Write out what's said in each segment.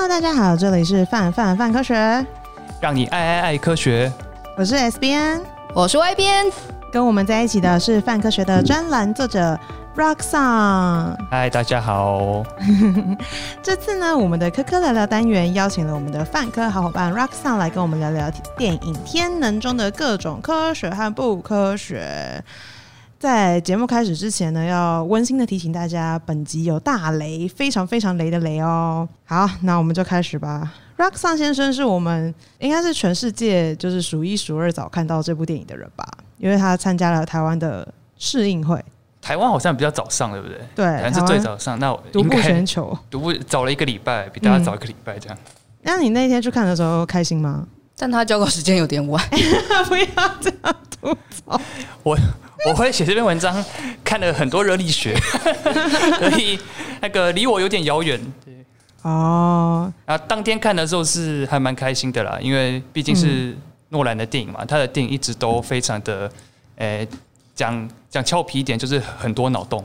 Hello，大家好，这里是范范范科学，让你爱爱爱科学。我是 S 编，我是 Y 编，跟我们在一起的是范科学的专栏作者 Rocksong。嗨，大家好。这次呢，我们的科科聊聊单元邀请了我们的范科好伙伴 Rocksong 来跟我们聊聊电影《天能》中的各种科学和不科学。在节目开始之前呢，要温馨的提醒大家，本集有大雷，非常非常雷的雷哦。好，那我们就开始吧。Rocksong 先生是我们应该是全世界就是数一数二早看到这部电影的人吧，因为他参加了台湾的试映会。台湾好像比较早上，对不对？对，台湾是最早上。那我独步全球，独步早了一个礼拜，比大家早一个礼拜这样。那、嗯、你那天去看的时候开心吗？但他交稿时间有点晚，不要这样吐槽 我。我会写这篇文章，看了很多热力学，所以那个离我有点遥远。对哦，啊，当天看的时候是还蛮开心的啦，因为毕竟是诺兰的电影嘛，他的电影一直都非常的，诶、欸，讲讲俏皮一点，就是很多脑洞。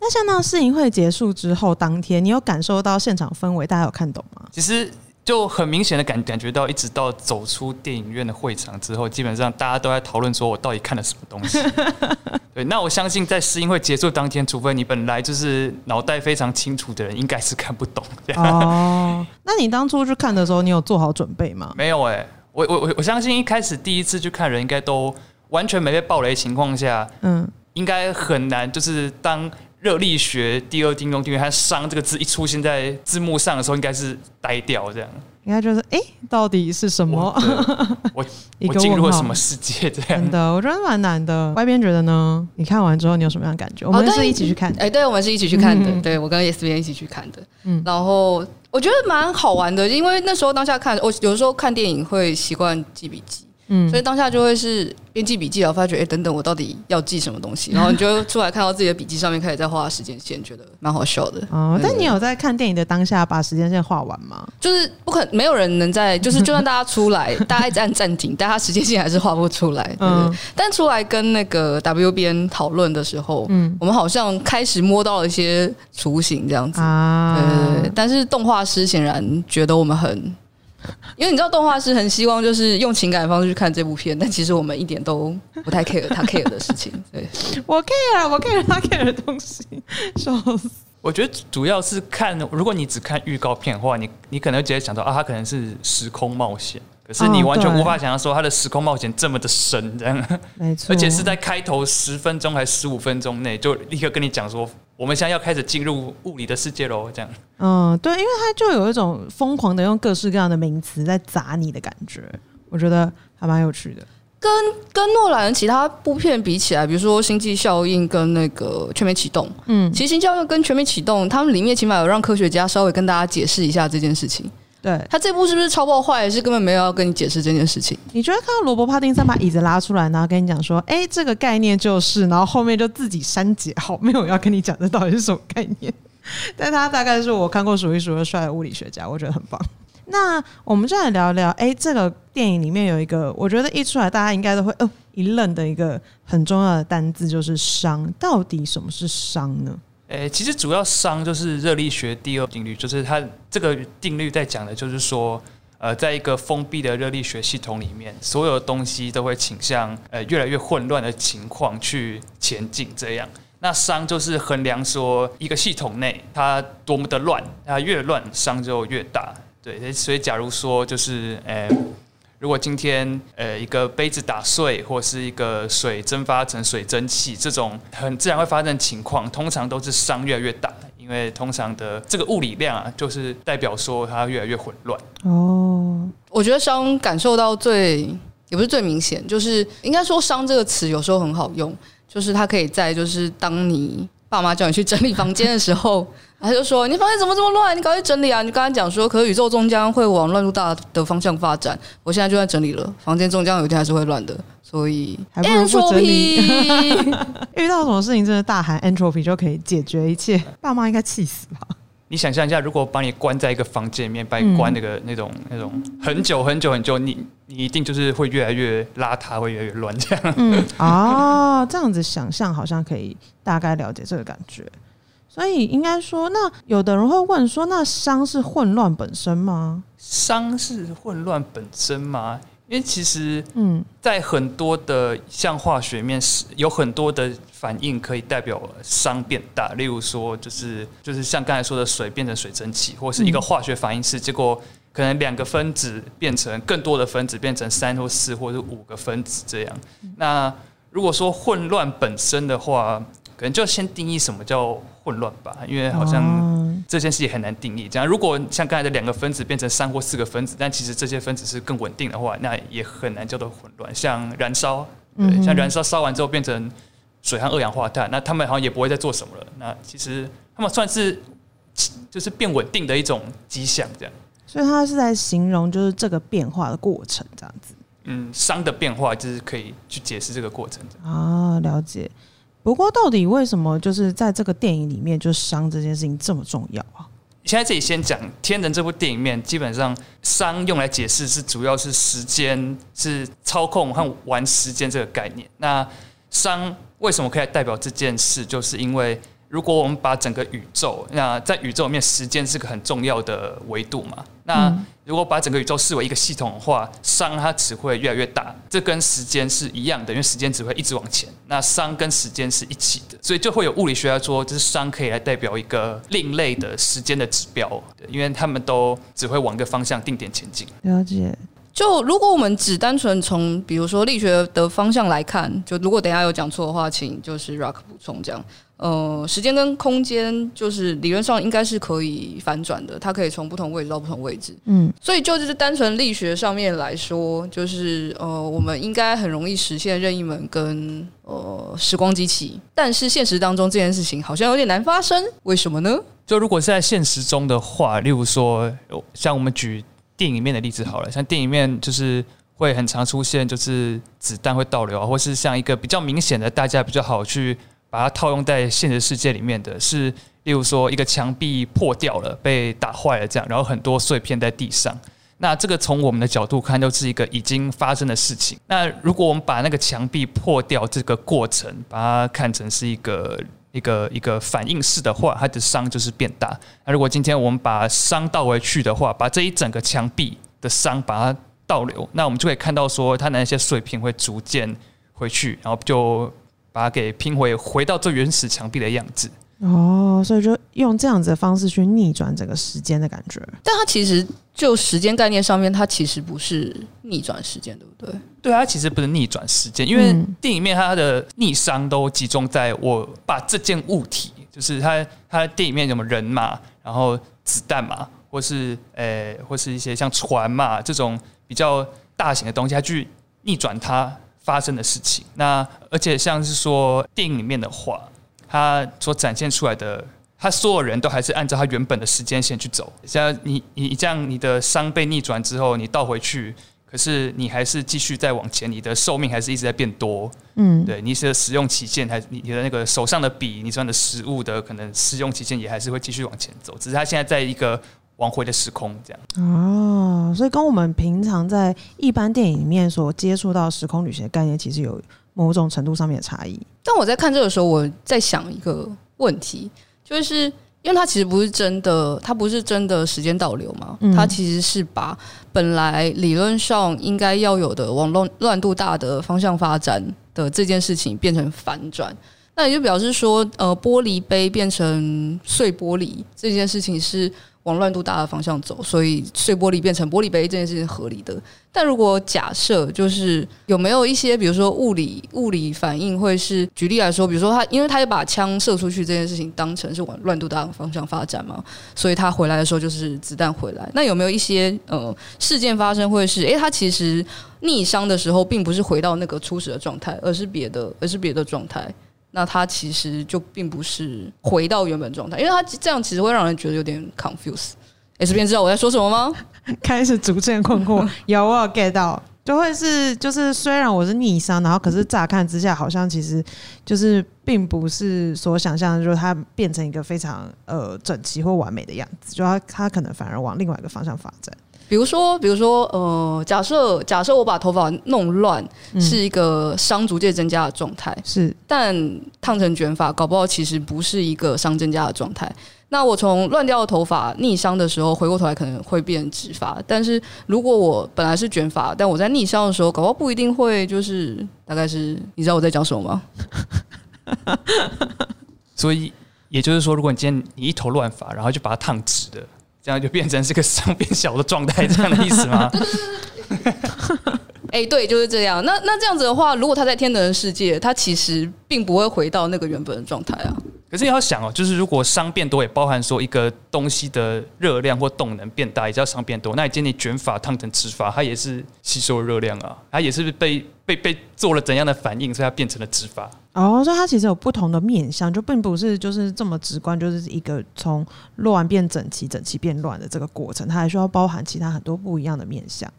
那像那试映会结束之后，当天你有感受到现场氛围，大家有看懂吗？其实。就很明显的感感觉到，一直到走出电影院的会场之后，基本上大家都在讨论说，我到底看了什么东西。对，那我相信在试映会结束当天，除非你本来就是脑袋非常清楚的人，应该是看不懂。哦，那你当初去看的时候，你有做好准备吗？没有哎、欸，我我我我相信一开始第一次去看人，应该都完全没被暴雷情况下，嗯，应该很难，就是当。热力学第二定律，因为它“熵”这个字一出现在字幕上的时候，应该是呆掉这样。应该就是哎、欸，到底是什么？我我 进入了什么世界？这样真的，我觉得蛮难的。外边觉得呢？你看完之后，你有什么样的感觉？我们是一起去看的。哎、哦，对，我们是一起去看的。嗯、对我跟 S 编一起去看的。嗯，然后我觉得蛮好玩的，因为那时候当下看，我有时候看电影会习惯记笔记。嗯，所以当下就会是边记笔记，然后发觉，哎、欸，等等，我到底要记什么东西？然后你就出来看到自己的笔记上面开始在画时间线，觉得蛮好笑的。哦，但你有在看电影的当下把时间线画完吗？就是不可能，没有人能在，就是就算大家出来，大家一直按暂停，但他时间线还是画不出来。嗯，但出来跟那个 WBN 讨论的时候，嗯，我们好像开始摸到了一些雏形这样子啊。对对对，但是动画师显然觉得我们很。因为你知道，动画师很希望就是用情感的方式去看这部片，但其实我们一点都不太 care 他 care 的事情。对，我 care，我 care 他 care 的东西，笑死。我觉得主要是看，如果你只看预告片的话，你你可能会直接想到啊，他可能是时空冒险。可是你完全无法想象说他的时空冒险这么的深，这样，没错，而且是在开头十分钟还是十五分钟内就立刻跟你讲说，我们现在要开始进入物理的世界喽，这样。嗯，对，因为他就有一种疯狂的用各式各样的名词在砸你的感觉，我觉得还蛮有趣的。跟跟诺兰其他部片比起来，比如说《星际效应》跟那个《全面启动》，嗯，其实《星际效应》跟《全面启动》，他们里面起码有让科学家稍微跟大家解释一下这件事情。对，他这部是不是超爆坏？是根本没有要跟你解释这件事情。你觉得看到罗伯·帕丁森把椅子拉出来，然后跟你讲说：“哎，这个概念就是……”然后后面就自己删节，好，没有要跟你讲这到底是什么概念。但他大概是我看过数一数二帅的物理学家，我觉得很棒。那我们就来聊聊，哎，这个电影里面有一个，我觉得一出来大家应该都会哦一愣的一个很重要的单字，就是“伤”。到底什么是伤呢？诶，其实主要熵就是热力学第二定律，就是它这个定律在讲的，就是说，呃，在一个封闭的热力学系统里面，所有的东西都会倾向呃越来越混乱的情况去前进。这样，那熵就是衡量说一个系统内它多么的乱，它越乱熵就越大。对，所以假如说就是诶。如果今天呃一个杯子打碎，或是一个水蒸发成水蒸气，这种很自然会发生的情况，通常都是熵越来越大，因为通常的这个物理量啊，就是代表说它越来越混乱。哦，我觉得熵感受到最也不是最明显，就是应该说熵这个词有时候很好用，就是它可以在就是当你爸妈叫你去整理房间的时候。他就说：“你房间怎么这么乱？你赶快整理啊！你刚刚讲说，可是宇宙终将会往乱入大的方向发展。我现在就在整理了，房间终将有一天还是会乱的，所以还不如不整理。遇到什么事情，真的大喊 entropy 就可以解决一切。爸妈应该气死吧？你想象一下，如果把你关在一个房间里面，把你关那个、嗯、那种那种很久很久很久，你你一定就是会越来越邋遢，会越来越乱这样。嗯，哦，这样子想象好像可以大概了解这个感觉。”所以应该说，那有的人会问说，那伤是混乱本身吗？伤是混乱本身吗？因为其实，嗯，在很多的像化学面是有很多的反应可以代表熵变大，例如说，就是就是像刚才说的水变成水蒸气，或是一个化学反应是结果可能两个分子变成更多的分子，变成三或四或者五个分子这样。那如果说混乱本身的话，可能就先定义什么叫混乱吧，因为好像这件事也很难定义。这样，如果像刚才的两个分子变成三或四个分子，但其实这些分子是更稳定的话，那也很难叫做混乱。像燃烧，对，像燃烧烧完之后变成水和二氧化碳，那他们好像也不会再做什么了。那其实他们算是就是变稳定的一种迹象，这样。所以他是在形容就是这个变化的过程，这样子。嗯，熵的变化就是可以去解释这个过程啊，了解。不过，到底为什么就是在这个电影里面，就伤这件事情这么重要啊？现在这里先讲《天人》这部电影里面，基本上商用来解释是主要是时间，是操控和玩时间这个概念。那商为什么可以代表这件事？就是因为。如果我们把整个宇宙，那在宇宙里面，时间是个很重要的维度嘛？那如果把整个宇宙视为一个系统的话，熵它只会越来越大，这跟时间是一样的，因为时间只会一直往前。那熵跟时间是一起的，所以就会有物理学家说，就是熵可以来代表一个另类的时间的指标，因为他们都只会往一个方向定点前进。了解。就如果我们只单纯从比如说力学的方向来看，就如果等下有讲错的话，请就是 Rock 补充这样。呃，时间跟空间就是理论上应该是可以反转的，它可以从不同位置到不同位置。嗯，所以就就是单纯力学上面来说，就是呃，我们应该很容易实现任意门跟呃时光机器，但是现实当中这件事情好像有点难发生，为什么呢？就如果是在现实中的话，例如说像我们举电影里面的例子好了，像电影里面就是会很常出现，就是子弹会倒流，或是像一个比较明显的，大家比较好去。把它套用在现实世界里面的是，例如说一个墙壁破掉了，被打坏了这样，然后很多碎片在地上。那这个从我们的角度看，就是一个已经发生的事情。那如果我们把那个墙壁破掉这个过程，把它看成是一个一个一个反应式的话，它的伤就是变大。那如果今天我们把伤倒回去的话，把这一整个墙壁的伤把它倒流，那我们就可以看到说，它的那些碎片会逐渐回去，然后就。把它给拼回，回到最原始墙壁的样子。哦，所以就用这样子的方式去逆转整个时间的感觉。但它其实就时间概念上面，它其实不是逆转时间，对不对？对，它其实不是逆转时间，因为电影面它的逆商都集中在我把这件物体，就是它它电影面什么人嘛，然后子弹嘛，或是呃、欸，或是一些像船嘛这种比较大型的东西，它去逆转它。发生的事情，那而且像是说电影里面的话，他所展现出来的，他所有人都还是按照他原本的时间线去走。像你你这样，你的伤被逆转之后，你倒回去，可是你还是继续再往前，你的寿命还是一直在变多。嗯，对，你的使用期限还你你的那个手上的笔，你算的食物的可能使用期限也还是会继续往前走，只是他现在在一个。往回的时空，这样哦，所以跟我们平常在一般电影里面所接触到时空旅行的概念，其实有某种程度上面的差异。但我在看这个时候，我在想一个问题，就是因为它其实不是真的，它不是真的时间倒流嘛？嗯、它其实是把本来理论上应该要有的往乱乱度大的方向发展的这件事情变成反转，那也就表示说，呃，玻璃杯变成碎玻璃这件事情是。往乱度大的方向走，所以碎玻璃变成玻璃杯这件事情是合理的。但如果假设就是有没有一些，比如说物理物理反应，会是举例来说，比如说他因为他也把枪射出去这件事情当成是往乱度大的方向发展嘛，所以他回来的时候就是子弹回来。那有没有一些呃事件发生，会是诶，他其实逆伤的时候，并不是回到那个初始的状态，而是别的，而是别的状态。那它其实就并不是回到原本状态，因为它这样其实会让人觉得有点 confuse。S 编知道我在说什么吗？开始逐渐困惑。有我 get 到，就会是就是虽然我是逆商，然后可是乍看之下好像其实就是并不是所想象，就是它变成一个非常呃整齐或完美的样子，就它它可能反而往另外一个方向发展。比如说，比如说，呃，假设假设我把头发弄乱，是一个伤逐渐增加的状态，是，但烫成卷发，搞不好其实不是一个伤增加的状态。那我从乱掉的头发逆伤的时候，回过头来可能会变直发。但是如果我本来是卷发，但我在逆伤的时候，搞不好不一定会，就是大概是，你知道我在讲什么吗？所以也就是说，如果你今天你一头乱发，然后就把它烫直的，这样就变成是个熵变小的状态，这样的意思吗？哎、欸，对，就是这样。那那这样子的话，如果他在天能的世界，他其实并不会回到那个原本的状态啊。可是你要想哦，就是如果熵变多，也包含说一个东西的热量或动能变大，也叫熵变多。那你今天你卷发烫成直发，它也是吸收热量啊，它也是被被被做了怎样的反应，所以它变成了直发。哦，所以它其实有不同的面相，就并不是就是这么直观，就是一个从乱变整齐，整齐变乱的这个过程，它还需要包含其他很多不一样的面相。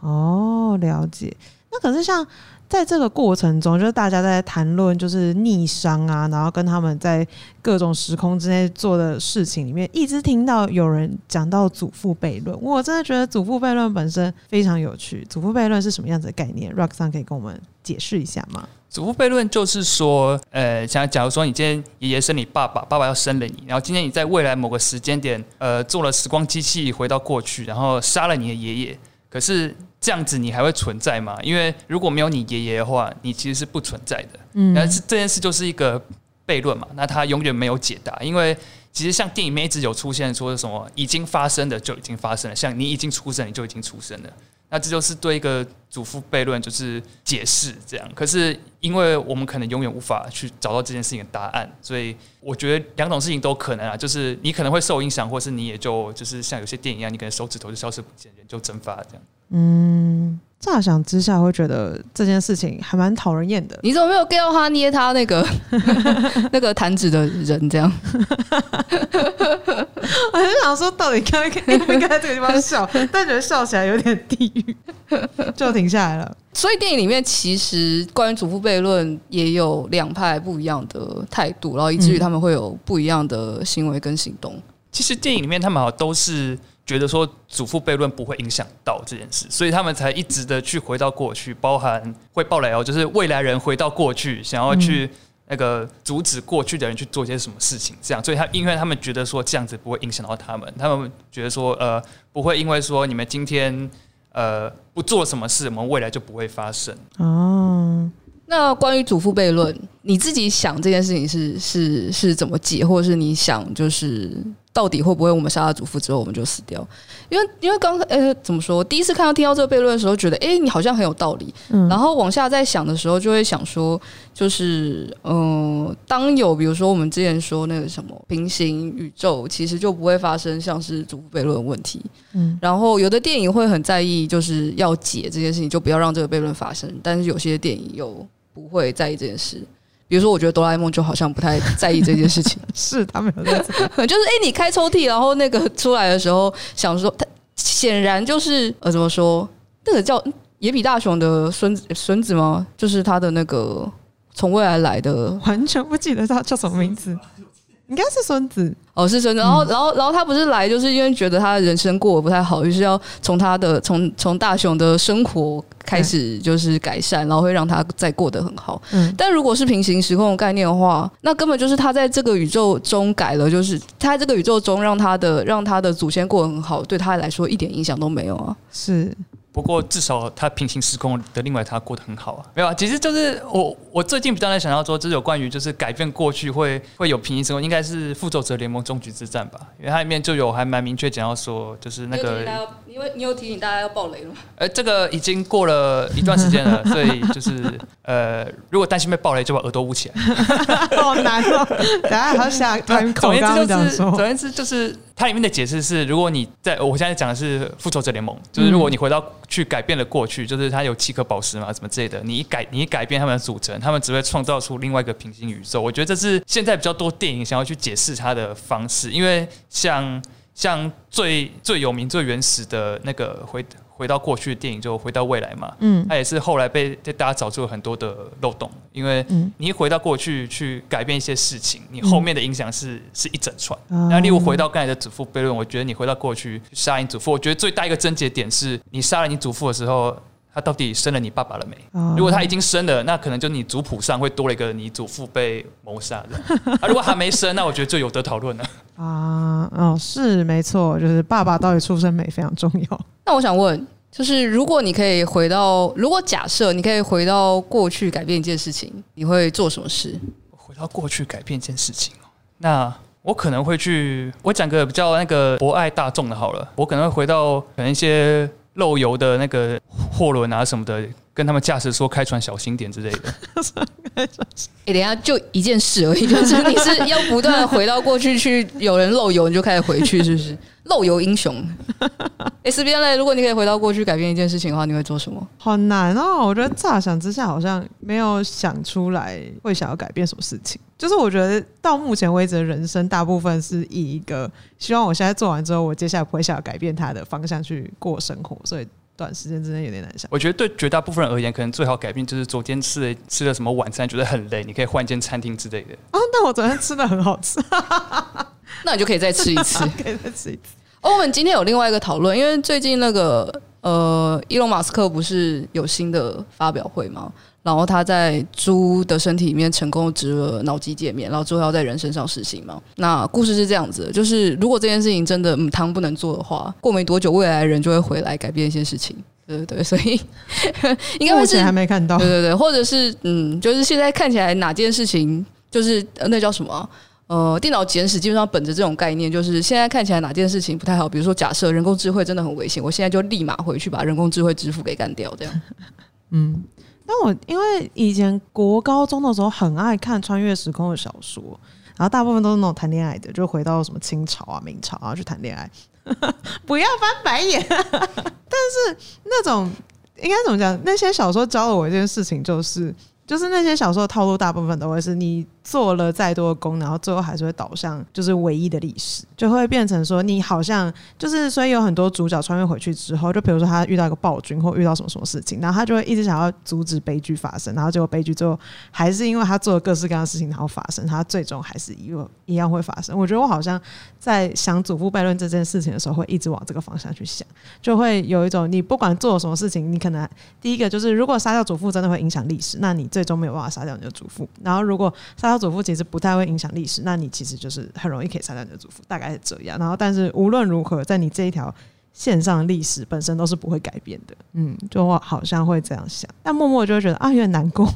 哦，了解。那可是像。在这个过程中，就是大家在谈论就是逆商啊，然后跟他们在各种时空之内做的事情里面，一直听到有人讲到祖父悖论。我真的觉得祖父悖论本身非常有趣。祖父悖论是什么样子的概念？Rock 上可以跟我们解释一下吗？祖父悖论就是说，呃，像假如说你今天爷爷生你爸爸，爸爸要生了你，然后今天你在未来某个时间点，呃，做了时光机器回到过去，然后杀了你的爷爷，可是。这样子你还会存在吗？因为如果没有你爷爷的话，你其实是不存在的。嗯，但是这件事就是一个悖论嘛，那它永远没有解答。因为其实像电影里面一直有出现说什么已经发生的就已经发生了，像你已经出生你就已经出生了，那这就是对一个祖父悖论就是解释这样。可是因为我们可能永远无法去找到这件事情的答案，所以我觉得两种事情都可能啊，就是你可能会受影响，或是你也就就是像有些电影一样，你可能手指头就消失不见，人就蒸发这样。嗯，乍想之下会觉得这件事情还蛮讨人厌的。你怎么没有 get 到他捏他那个 那个弹指的人这样？我就想说，到底该应不应该在这个地方笑？但觉得笑起来有点地狱，就停下来了。所以电影里面其实关于祖父悖论也有两派不一样的态度，然后以至于他们会有不一样的行为跟行动。嗯、其实电影里面他们好像都是。觉得说祖父悖论不会影响到这件事，所以他们才一直的去回到过去，包含会爆雷哦，就是未来人回到过去，想要去那个阻止过去的人去做些什么事情，这样，所以他因为他们觉得说这样子不会影响到他们，他们觉得说呃不会因为说你们今天呃不做什么事，我们未来就不会发生。哦，那关于祖父悖论，你自己想这件事情是是是怎么解，或者是你想就是？到底会不会我们杀了祖父之后我们就死掉？因为因为刚呃怎么说？第一次看到听到这个悖论的时候，觉得哎、欸、你好像很有道理。嗯，然后往下再想的时候，就会想说，就是嗯、呃，当有比如说我们之前说那个什么平行宇宙，其实就不会发生像是祖父悖论的问题。嗯，然后有的电影会很在意，就是要解这件事情，就不要让这个悖论发生。但是有些电影又不会在意这件事。比如说，我觉得哆啦 A 梦就好像不太在意这件事情。是他们有在，就是哎、欸，你开抽屉，然后那个出来的时候，想说他显然就是呃，怎么说？那个叫野比大雄的孙子孙子吗？就是他的那个从未来来的，完全不记得他叫什么名字。应该是孙子哦，是孙子。然后，然后，然后他不是来，就是因为觉得他的人生过得不太好，于是要从他的从从大雄的生活开始就是改善，然后会让他再过得很好。嗯，但如果是平行时空的概念的话，那根本就是他在这个宇宙中改了，就是他在这个宇宙中让他的让他的祖先过得很好，对他来说一点影响都没有啊。是。不过至少他平行时空的另外他过得很好啊，没有啊，其实就是我我最近比较在想要说，就是有关于就是改变过去会会有平行时空，应该是复仇者联盟终局之战吧，因为它里面就有还蛮明确讲到说，就是那个，因为你有提醒大家要爆雷了吗？呃，这个已经过了一段时间了，所以就是呃，如果担心被爆雷，就把耳朵捂起来。好难哦，等下还要下开口。总言之就是，总言之就是。它里面的解释是，如果你在我现在讲的是复仇者联盟，就是如果你回到去改变了过去，就是它有七颗宝石嘛，什么之类的，你一改你一改变他们的组成，他们只会创造出另外一个平行宇宙。我觉得这是现在比较多电影想要去解释它的方式，因为像像最最有名、最原始的那个回回到过去的电影就回到未来嘛，嗯，它也是后来被大家找出了很多的漏洞，因为你一回到过去去改变一些事情，你后面的影响是是一整串。那例如回到刚才的祖父悖论，我觉得你回到过去杀你祖父，我觉得最大一个症结点是你杀了你祖父的时候，他到底生了你爸爸了没？如果他已经生了，那可能就你族谱上会多了一个你祖父被谋杀的。啊，如果还没生，那我觉得就有得讨论了。啊，哦，是没错，就是爸爸到底出生没非常重要。那我想问，就是如果你可以回到，如果假设你可以回到过去改变一件事情，你会做什么事？回到过去改变一件事情哦，那我可能会去，我讲个比较那个博爱大众的好了，我可能会回到可能一些漏油的那个货轮啊什么的。跟他们驾驶说开船小心点之类的。哎、欸，等一下就一件事而已，就是你是要不断回到过去去，有人漏油你就开始回去，是不是？漏油英雄。S 编嘞，如果你可以回到过去改变一件事情的话，你会做什么？好难哦，我觉得乍想之下好像没有想出来会想要改变什么事情。就是我觉得到目前为止的人生大部分是以一个希望我现在做完之后，我接下来不会想要改变它的方向去过生活，所以。短时间之内有点难想。我觉得对绝大部分人而言，可能最好改变就是昨天吃的吃了什么晚餐，觉得很累，你可以换一间餐厅之类的。哦，那我昨天吃的很好吃，那你就可以再吃一次，可以再吃一次。哦，我们今天有另外一个讨论，因为最近那个呃，伊隆马斯克不是有新的发表会吗？然后他在猪的身体里面成功植入了脑机界面，然后之后要在人身上实行嘛。那故事是这样子的，就是如果这件事情真的嗯汤不能做的话，过没多久未来的人就会回来改变一些事情。对对对，所以 应该目前还没看到。对对对，或者是嗯，就是现在看起来哪件事情就是那叫什么？呃，电脑简史基本上本着这种概念，就是现在看起来哪件事情不太好，比如说假设人工智慧真的很危险，我现在就立马回去把人工智慧支付给干掉，这样。嗯。但我因为以前国高中的时候很爱看穿越时空的小说，然后大部分都是那种谈恋爱的，就回到什么清朝啊、明朝啊去谈恋爱，不要翻白眼。但是那种应该怎么讲？那些小说教了我一件事情，就是就是那些小说的套路大部分都会是你。做了再多的功，然后最后还是会导向就是唯一的历史，就会变成说你好像就是，所以有很多主角穿越回去之后，就比如说他遇到一个暴君或遇到什么什么事情，然后他就会一直想要阻止悲剧发生，然后结果悲剧最后还是因为他做了各式各样的事情，然后发生，他最终还是一样一样会发生。我觉得我好像在想祖父悖论这件事情的时候，会一直往这个方向去想，就会有一种你不管做了什么事情，你可能第一个就是如果杀掉祖父真的会影响历史，那你最终没有办法杀掉你的祖父，然后如果杀。祖父其实不太会影响历史，那你其实就是很容易可以杀掉你的祖父，大概是这样。然后，但是无论如何，在你这一条线上历史本身都是不会改变的。嗯，就我好像会这样想，但默默就会觉得啊，有点难过。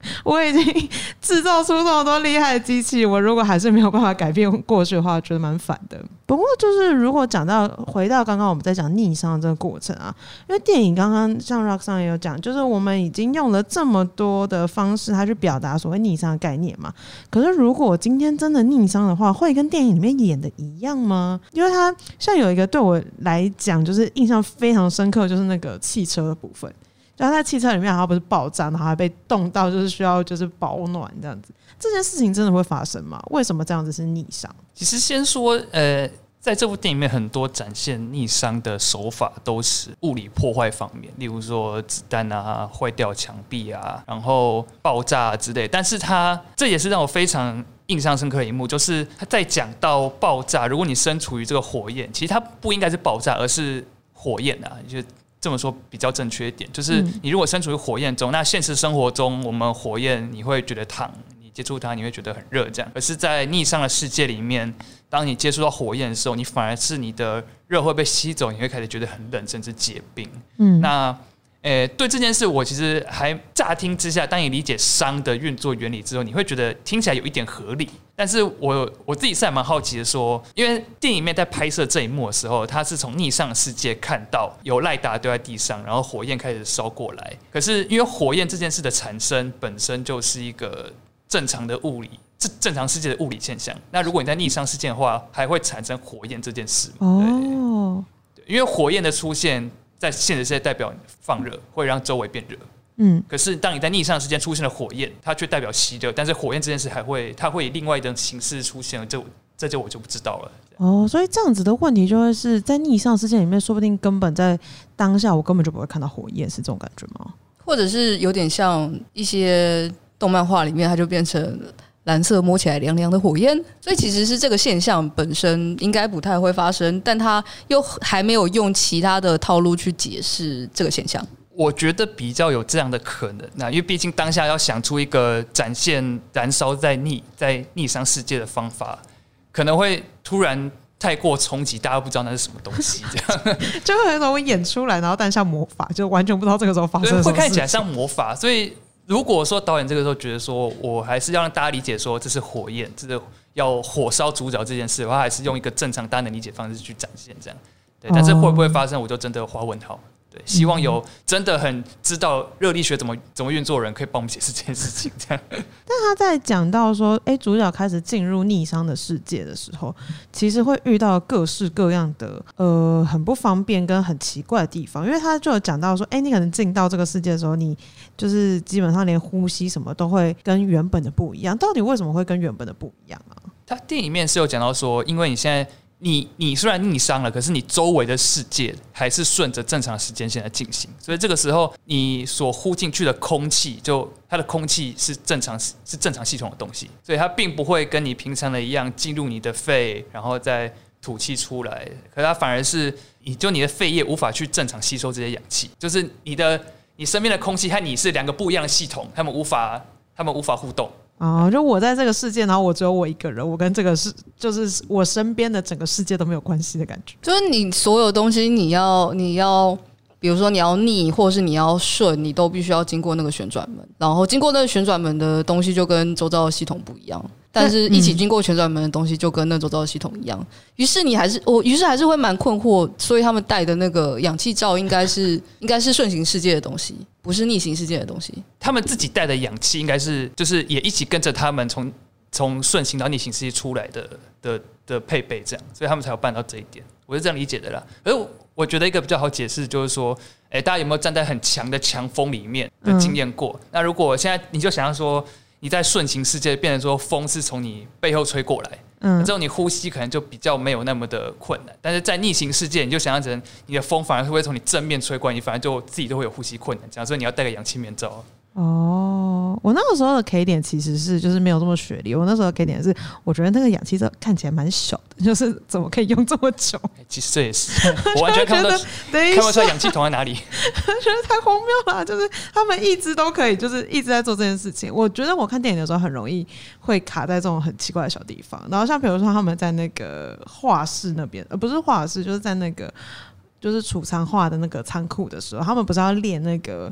我已经制造出这么多厉害的机器，我如果还是没有办法改变过去的话，我觉得蛮烦的。不过就是如果讲到回到刚刚我们在讲逆商这个过程啊，因为电影刚刚像 Rock 上也有讲，就是我们已经用了这么多的方式，它去表达所谓逆商的概念嘛。可是如果今天真的逆商的话，会跟电影里面演的一样吗？因为它像有一个对我来讲就是印象非常深刻，就是那个汽车的部分。就他在汽车里面，然后不是爆炸，然后还被冻到，就是需要就是保暖这样子。这件事情真的会发生吗？为什么这样子是逆商？其实先说，呃，在这部电影里面，很多展现逆商的手法都是物理破坏方面，例如说子弹啊、坏掉墙壁啊，然后爆炸之类。但是他这也是让我非常印象深刻的一幕，就是他在讲到爆炸，如果你身处于这个火焰，其实它不应该是爆炸，而是火焰啊，就。这么说比较正确一点，就是你如果身处于火焰中，那现实生活中我们火焰你会觉得烫，你接触它你会觉得很热，这样。可是，在逆商的世界里面，当你接触到火焰的时候，你反而是你的热会被吸走，你会开始觉得很冷，甚至结冰。嗯，那。诶、欸，对这件事，我其实还乍听之下，当你理解商的运作原理之后，你会觉得听起来有一点合理。但是我我自己是还蛮好奇的，说，因为电影里面在拍摄这一幕的时候，他是从逆商世界看到有赖达丢在地上，然后火焰开始烧过来。可是因为火焰这件事的产生本身就是一个正常的物理，正正常世界的物理现象。那如果你在逆商事件的话，还会产生火焰这件事吗？哦，因为火焰的出现。在现实世界代表放热，会让周围变热。嗯，可是当你在逆向时间出现了火焰，它却代表吸热。但是火焰这件事还会，它会以另外一种形式出现了。这这就我就不知道了。哦，所以这样子的问题就会是在逆向事件里面，说不定根本在当下我根本就不会看到火焰，是这种感觉吗？或者是有点像一些动漫画里面，它就变成蓝色摸起来凉凉的火焰，所以其实是这个现象本身应该不太会发生，但它又还没有用其他的套路去解释这个现象。我觉得比较有这样的可能，那因为毕竟当下要想出一个展现燃烧在逆在逆商世界的方法，可能会突然太过冲击，大家不知道那是什么东西，这样 就会有种演出来，然后但像魔法，就完全不知道这个时候发生会看起来像魔法。所以如果说导演这个时候觉得说我还是要让大家理解说这是火焰，这是要火烧主角这件事的话，还是用一个正常大家的理解方式去展现这样。对，但是会不会发生，我就真的花问号。希望有真的很知道热力学怎么怎么运作的人，可以帮我们解释这件事情。这样，但他在讲到说，哎、欸，主角开始进入逆商的世界的时候，其实会遇到各式各样的呃很不方便跟很奇怪的地方，因为他就有讲到说，哎、欸，你可能进到这个世界的时候，你就是基本上连呼吸什么都会跟原本的不一样。到底为什么会跟原本的不一样啊？他电影里面是有讲到说，因为你现在。你你虽然逆商了，可是你周围的世界还是顺着正常时间线来进行，所以这个时候你所呼进去的空气，就它的空气是正常是正常系统的东西，所以它并不会跟你平常的一样进入你的肺，然后再吐气出来，可它反而是你就你的肺液无法去正常吸收这些氧气，就是你的你身边的空气和你是两个不一样的系统，他们无法他们无法互动。啊，就我在这个世界，然后我只有我一个人，我跟这个世就是我身边的整个世界都没有关系的感觉。就是你所有东西，你要你要，比如说你要逆，或是你要顺，你都必须要经过那个旋转门，然后经过那个旋转门的东西就跟周遭的系统不一样。但是一起经过旋转门的东西就跟那周遭的系统一样，于是你还是我，于是还是会蛮困惑。所以他们带的那个氧气罩应该是 应该是顺行世界的东西，不是逆行世界的东西。他们自己带的氧气应该是就是也一起跟着他们从从顺行到逆行世界出来的的的配备这样，所以他们才有办到这一点。我是这样理解的啦。而我觉得一个比较好解释就是说，诶，大家有没有站在很强的强风里面的经验过？那如果现在你就想要说。你在顺行世界变成说风是从你背后吹过来，嗯，之后你呼吸可能就比较没有那么的困难。但是在逆行世界，你就想象成你的风反而会从你正面吹过来，你反而就自己都会有呼吸困难。这样，所以你要戴个氧气面罩。哦，我那个时候的 K 点其实是就是没有这么雪梨。我那时候的 K 点是，我觉得那个氧气罩看起来蛮小的，就是怎么可以用这么久？其实这也是，我完全看不到，看不出来氧气筒在哪里。我觉得太荒谬了，就是他们一直都可以，就是一直在做这件事情。我觉得我看电影的时候很容易会卡在这种很奇怪的小地方。然后像比如说他们在那个画室那边，呃，不是画室，就是在那个就是储藏画的那个仓库的时候，他们不是要练那个。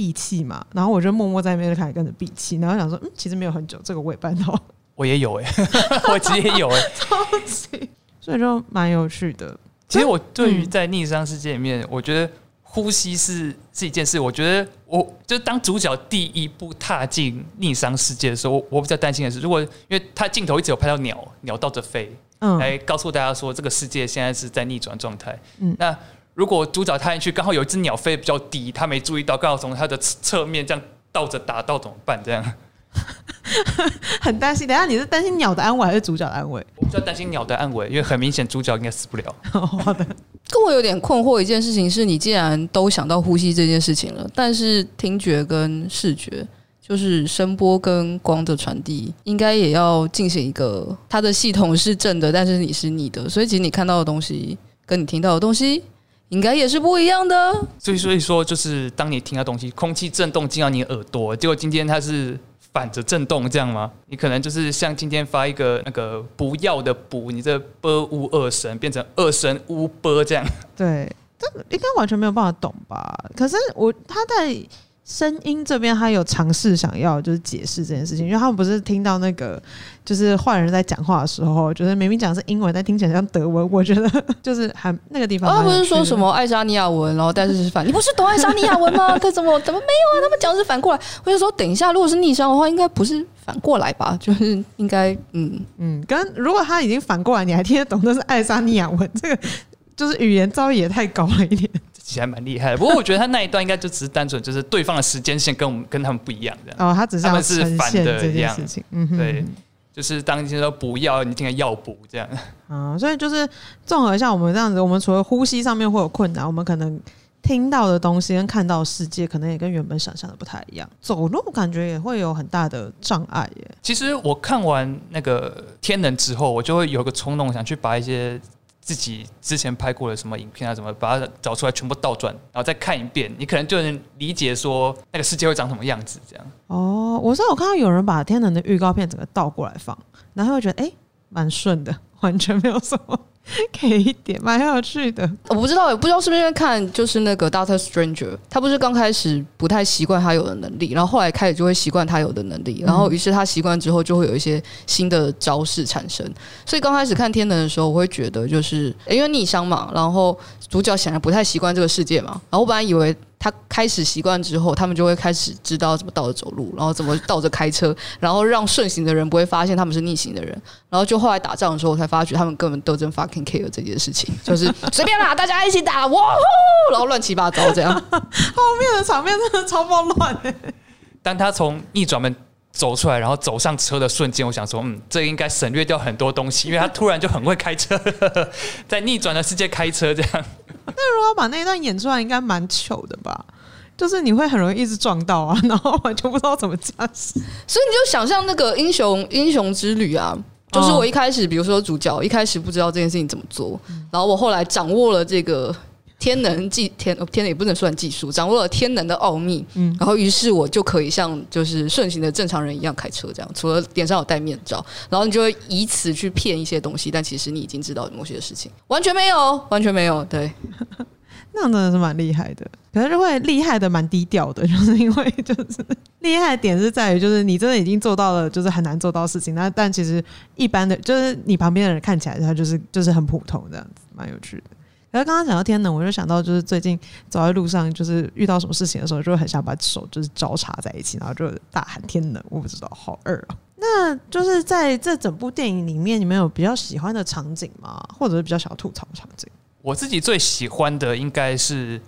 闭气嘛，然后我就默默在那边就开始跟着闭气，然后想说，嗯，其实没有很久，这个我也办到，我也有哎、欸，我其实也有哎、欸，超级，所以就蛮有趣的。其实我对于在逆商世界里面，我觉得呼吸是是一件事。我觉得我就当主角第一步踏进逆商世界的时候，我比较担心的是，如果因为他镜头一直有拍到鸟，鸟倒着飞，嗯，来告诉大家说这个世界现在是在逆转状态，嗯，那。如果主角踏进去，刚好有一只鸟飞得比较低，他没注意到，刚好从他的侧面这样倒着打到，怎么办？这样 很担心。等下你是担心鸟的安危还是主角的安危？我比较担心鸟的安危，因为很明显主角应该死不了。好的。跟我有点困惑一件事情是，你既然都想到呼吸这件事情了，但是听觉跟视觉，就是声波跟光的传递，应该也要进行一个，它的系统是正的，但是你是逆的，所以其实你看到的东西跟你听到的东西。应该也是不一样的，所以所以说，就是当你听到东西，空气震动进到你耳朵，结果今天它是反着震动，这样吗？你可能就是像今天发一个那个不要的不，你这波乌二声变成二声乌波这样。对，这应该完全没有办法懂吧？可是我他在。声音这边，他有尝试想要就是解释这件事情，因为他们不是听到那个就是坏人在讲话的时候，就是明明讲的是英文，但听起来像德文。我觉得 就是还那个地方，他不是说什么爱沙尼亚文，然后但是是反，你不是懂爱沙尼亚文吗？他怎么怎么没有啊？他们讲的是反过来。我就说，等一下，如果是逆商的话，应该不是反过来吧？就是应该，嗯嗯，跟如果他已经反过来，你还听得懂那是爱沙尼亚文，这个就是语言造诣也太高了一点。其实还蛮厉害的，不过我觉得他那一段应该就只是单纯就是对方的时间线跟我们跟他们不一样的。哦，他只是他们是反的这件事情，嗯哼，对。就是当天说不要，你竟然要补这样。啊，所以就是综合一下我们这样子，我们除了呼吸上面会有困难，我们可能听到的东西跟看到的世界，可能也跟原本想象的不太一样。走路感觉也会有很大的障碍耶。其实我看完那个天能之后，我就会有个冲动，想去把一些。自己之前拍过的什么影片啊，什么把它找出来，全部倒转，然后再看一遍，你可能就能理解说那个世界会长什么样子。这样哦，我是我看到有人把天能的预告片整个倒过来放，然后会觉得哎，蛮顺的，完全没有什么。可以一点，蛮有趣的。我不知道，也不知道是不是因为看就是那个 Doctor Stranger，他不是刚开始不太习惯他有的能力，然后后来开始就会习惯他有的能力，然后于是他习惯之后就会有一些新的招式产生。所以刚开始看天能的时候，我会觉得就是因为逆商嘛，然后主角显然不太习惯这个世界嘛，然后我本来以为。他开始习惯之后，他们就会开始知道怎么倒着走路，然后怎么倒着开车，然后让顺行的人不会发现他们是逆行的人。然后就后来打仗的时候，我才发觉他们根本都真 fucking care 这件事情，就是随便啦，大家一起打，哇呼，然后乱七八糟这样。后面的场面真的超暴乱诶。当他从逆转门走出来，然后走上车的瞬间，我想说，嗯，这应该省略掉很多东西，因为他突然就很会开车，在逆转的世界开车这样。那如果把那一段演出来，应该蛮糗的吧？就是你会很容易一直撞到啊，然后完全不知道怎么驾驶。所以你就想象那个英雄英雄之旅啊，就是我一开始，比如说主角一开始不知道这件事情怎么做，然后我后来掌握了这个天能技天天能也不能算技术，掌握了天能的奥秘，嗯，然后于是我就可以像就是顺行的正常人一样开车，这样除了脸上有戴面罩，然后你就会以此去骗一些东西，但其实你已经知道某些事情，完全没有，完全没有，对。那样真的是蛮厉害的，可是就会厉害的蛮低调的，就是因为就是厉害的点是在于，就是你真的已经做到了，就是很难做到事情。那但其实一般的，就是你旁边的人看起来他就是就是很普通这样子，蛮有趣的。然后刚刚讲到天冷，我就想到就是最近走在路上，就是遇到什么事情的时候，就很想把手就是交叉在一起，然后就大喊天冷。我不知道，好二啊！那就是在这整部电影里面，你们有比较喜欢的场景吗？或者是比较想要吐槽的场景？我自己最喜欢的应该是，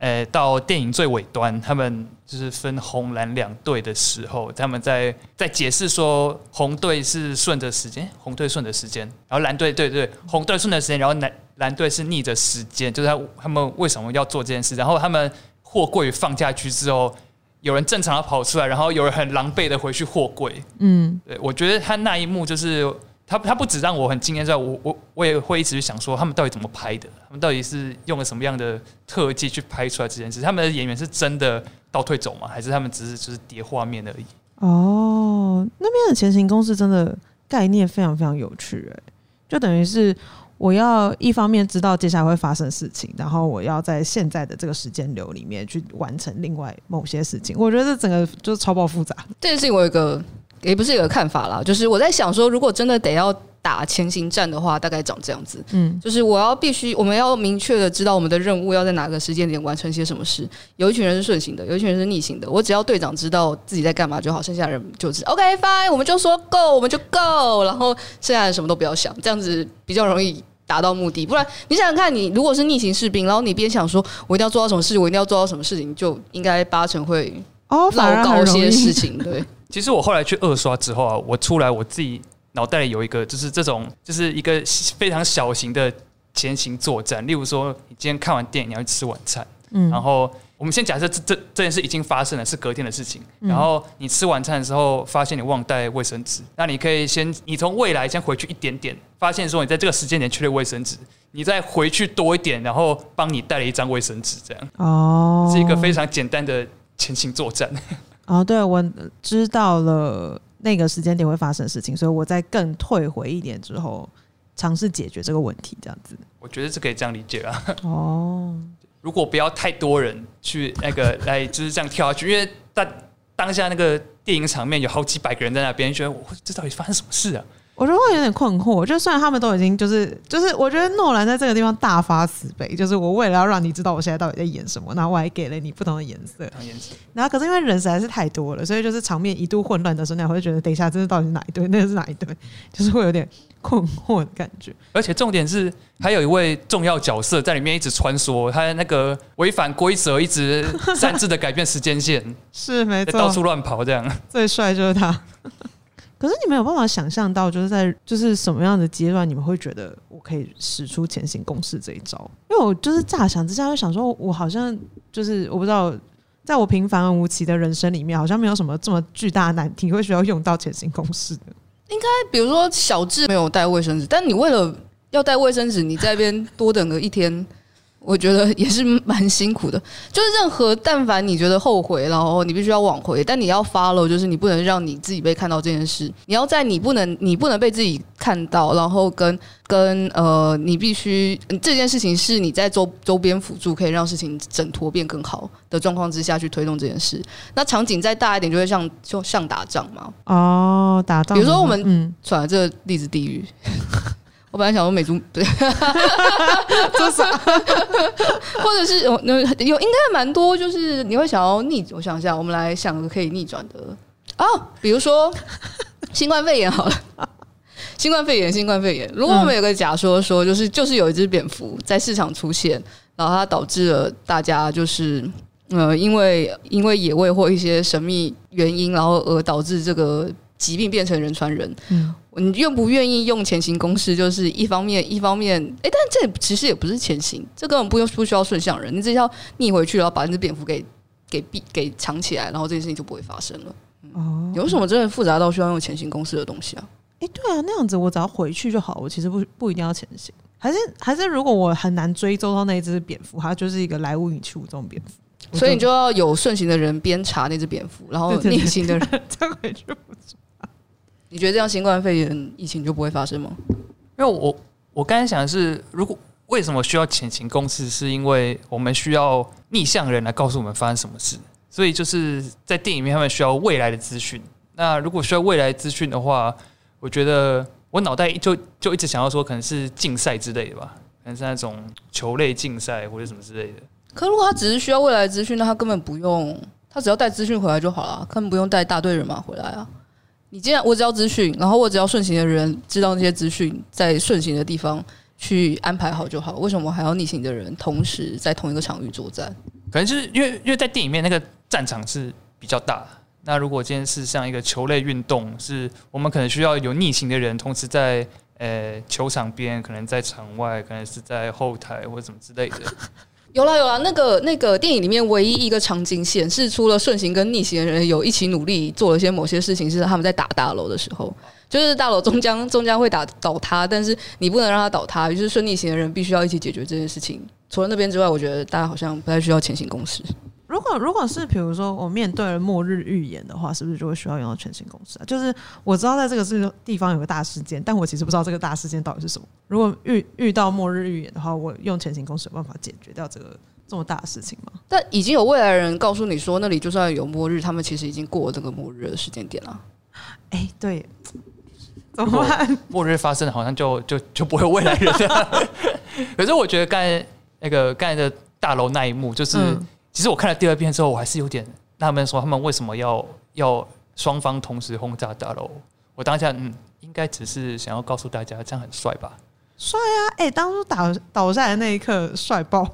呃，到电影最尾端，他们就是分红蓝两队的时候，他们在在解释说，红队是顺着时间，红队顺着时间，然后蓝队对对，对，红队顺着时间，然后蓝蓝队是逆着时间，就是他他们为什么要做这件事？然后他们货柜放下去之后，有人正常的跑出来，然后有人很狼狈的回去货柜。嗯，对，我觉得他那一幕就是。他他不止让我很惊艳，之外，我我我也会一直想说，他们到底怎么拍的？他们到底是用了什么样的特技去拍出来这件事？他们的演员是真的倒退走吗？还是他们只是就是叠画面而已？哦，那边的前行公式真的概念非常非常有趣，哎，就等于是我要一方面知道接下来会发生事情，然后我要在现在的这个时间流里面去完成另外某些事情。我觉得这整个就是超爆复杂。这件事情我有一个。也不是一个看法啦，就是我在想说，如果真的得要打前行战的话，大概长这样子。嗯，就是我要必须，我们要明确的知道我们的任务要在哪个时间点完成些什么事。有一群人是顺行的，有一群人是逆行的。我只要队长知道自己在干嘛就好，剩下人就是 OK fine，我们就说 Go，我们就 Go，然后剩下人什么都不要想，这样子比较容易达到目的。不然你想想看，你如果是逆行士兵，然后你边想说我一定要做到什么事，我一定要做到什么事情，就应该八成会哦，糟糕些事情，对。其实我后来去二刷之后啊，我出来我自己脑袋里有一个，就是这种，就是一个非常小型的前行作战。例如说，你今天看完电影，你要去吃晚餐，嗯，然后我们先假设这这这件事已经发生了，是隔天的事情。然后你吃晚餐的时候，发现你忘带卫生纸，那你可以先，你从未来先回去一点点，发现说你在这个时间点缺了卫生纸，你再回去多一点，然后帮你带了一张卫生纸，这样哦，是一个非常简单的前行作战。哦，对，我知道了那个时间点会发生的事情，所以我在更退回一点之后，尝试解决这个问题，这样子。我觉得是可以这样理解啊。哦，如果不要太多人去那个来就是这样跳下去，因为当当下那个电影场面有好几百个人在那边，觉得我这到底发生什么事啊？我觉得会有点困惑，就虽然他们都已经就是就是，我觉得诺兰在这个地方大发慈悲，就是我为了要让你知道我现在到底在演什么，然后我还给了你不同的颜色，然后可是因为人实在是太多了，所以就是场面一度混乱的时候，那我会觉得等一下这是到底是哪一对，那个是哪一对，就是会有点困惑的感觉。而且重点是还有一位重要角色在里面一直穿梭，他那个违反规则，一直擅自的改变时间线，是没错，到处乱跑这样。最帅就是他。可是你们有办法想象到，就是在就是什么样的阶段，你们会觉得我可以使出潜行公式这一招？因为我就是乍想之下就想说，我好像就是我不知道，在我平凡而无奇的人生里面，好像没有什么这么巨大难题会需要用到潜行公式的。应该比如说小智没有带卫生纸，但你为了要带卫生纸，你在那边多等个一天。我觉得也是蛮辛苦的，就是任何但凡你觉得后悔，然后你必须要挽回，但你要 follow，就是你不能让你自己被看到这件事。你要在你不能你不能被自己看到，然后跟跟呃，你必须这件事情是你在周周边辅助，可以让事情整坨变更好的状况之下去推动这件事。那场景再大一点，就会像就像打仗嘛。哦，打仗。比如说我们嗯，算了，这个例子地狱。我本来想说美猪，对，做啥？或者是有有应该蛮多，就是你会想要逆。我想一下，我们来想个可以逆转的啊，比如说 新冠肺炎好了，新冠肺炎，新冠肺炎。如果我们有个假说说，就是就是有一只蝙蝠在市场出现，然后它导致了大家就是呃，因为因为野味或一些神秘原因，然后而导致这个疾病变成人传人。嗯。你愿不愿意用前行公式？就是一方面，一方面，哎、欸，但这其实也不是前行，这根本不用不需要顺向人，你只要逆回去，然后把那只蝙蝠给给闭给藏起来，然后这件事情就不会发生了。哦，有什么真的复杂到需要用前行公式的东西啊？哎、欸，对啊，那样子我只要回去就好，我其实不不一定要前行，还是还是如果我很难追踪到那一只蝙蝠，它就是一个来无影去无踪蝙蝠，所以你就要有顺行的人边查那只蝙蝠，然后逆行的人 再回去。你觉得这样新冠肺炎疫情就不会发生吗？因为我我刚才想的是，如果为什么需要潜行公式，是因为我们需要逆向人来告诉我们发生什么事，所以就是在电影里面他们需要未来的资讯。那如果需要未来资讯的话，我觉得我脑袋就就一直想要说，可能是竞赛之类的吧，可能是那种球类竞赛或者什么之类的。可如果他只是需要未来资讯，那他根本不用，他只要带资讯回来就好了，根本不用带大队人马回来啊。你既然我只要资讯，然后我只要顺行的人知道那些资讯，在顺行的地方去安排好就好。为什么还要逆行的人同时在同一个场域作战？可能就是因为因为在电影面那个战场是比较大。那如果今天是像一个球类运动，是我们可能需要有逆行的人同时在呃球场边，可能在场外，可能是在后台或者什么之类的。有啦有啦，那个那个电影里面唯一一个场景显示出了顺行跟逆行的人有一起努力做了些某些事情，是他们在打大楼的时候，就是大楼终将终将会打倒塌，但是你不能让它倒塌，于是顺逆行的人必须要一起解决这件事情。除了那边之外，我觉得大家好像不太需要前行公式。如果如果是比如说我面对了末日预言的话，是不是就会需要用到全新公式啊？就是我知道在这个是地方有个大事件，但我其实不知道这个大事件到底是什么。如果遇遇到末日预言的话，我用全新公式有办法解决掉这个这么大的事情吗？但已经有未来人告诉你说，那里就算有末日，他们其实已经过了这个末日的时间点了。哎、欸，对，怎么办？末日发生好像就就就不会有未来人了。可是我觉得刚才那个刚才的大楼那一幕，就是。嗯其实我看了第二遍之后，我还是有点纳闷，说他们为什么要要双方同时轰炸大楼？我当下嗯，应该只是想要告诉大家，这样很帅吧？帅啊！哎、欸，当初倒倒下来那一刻，帅爆，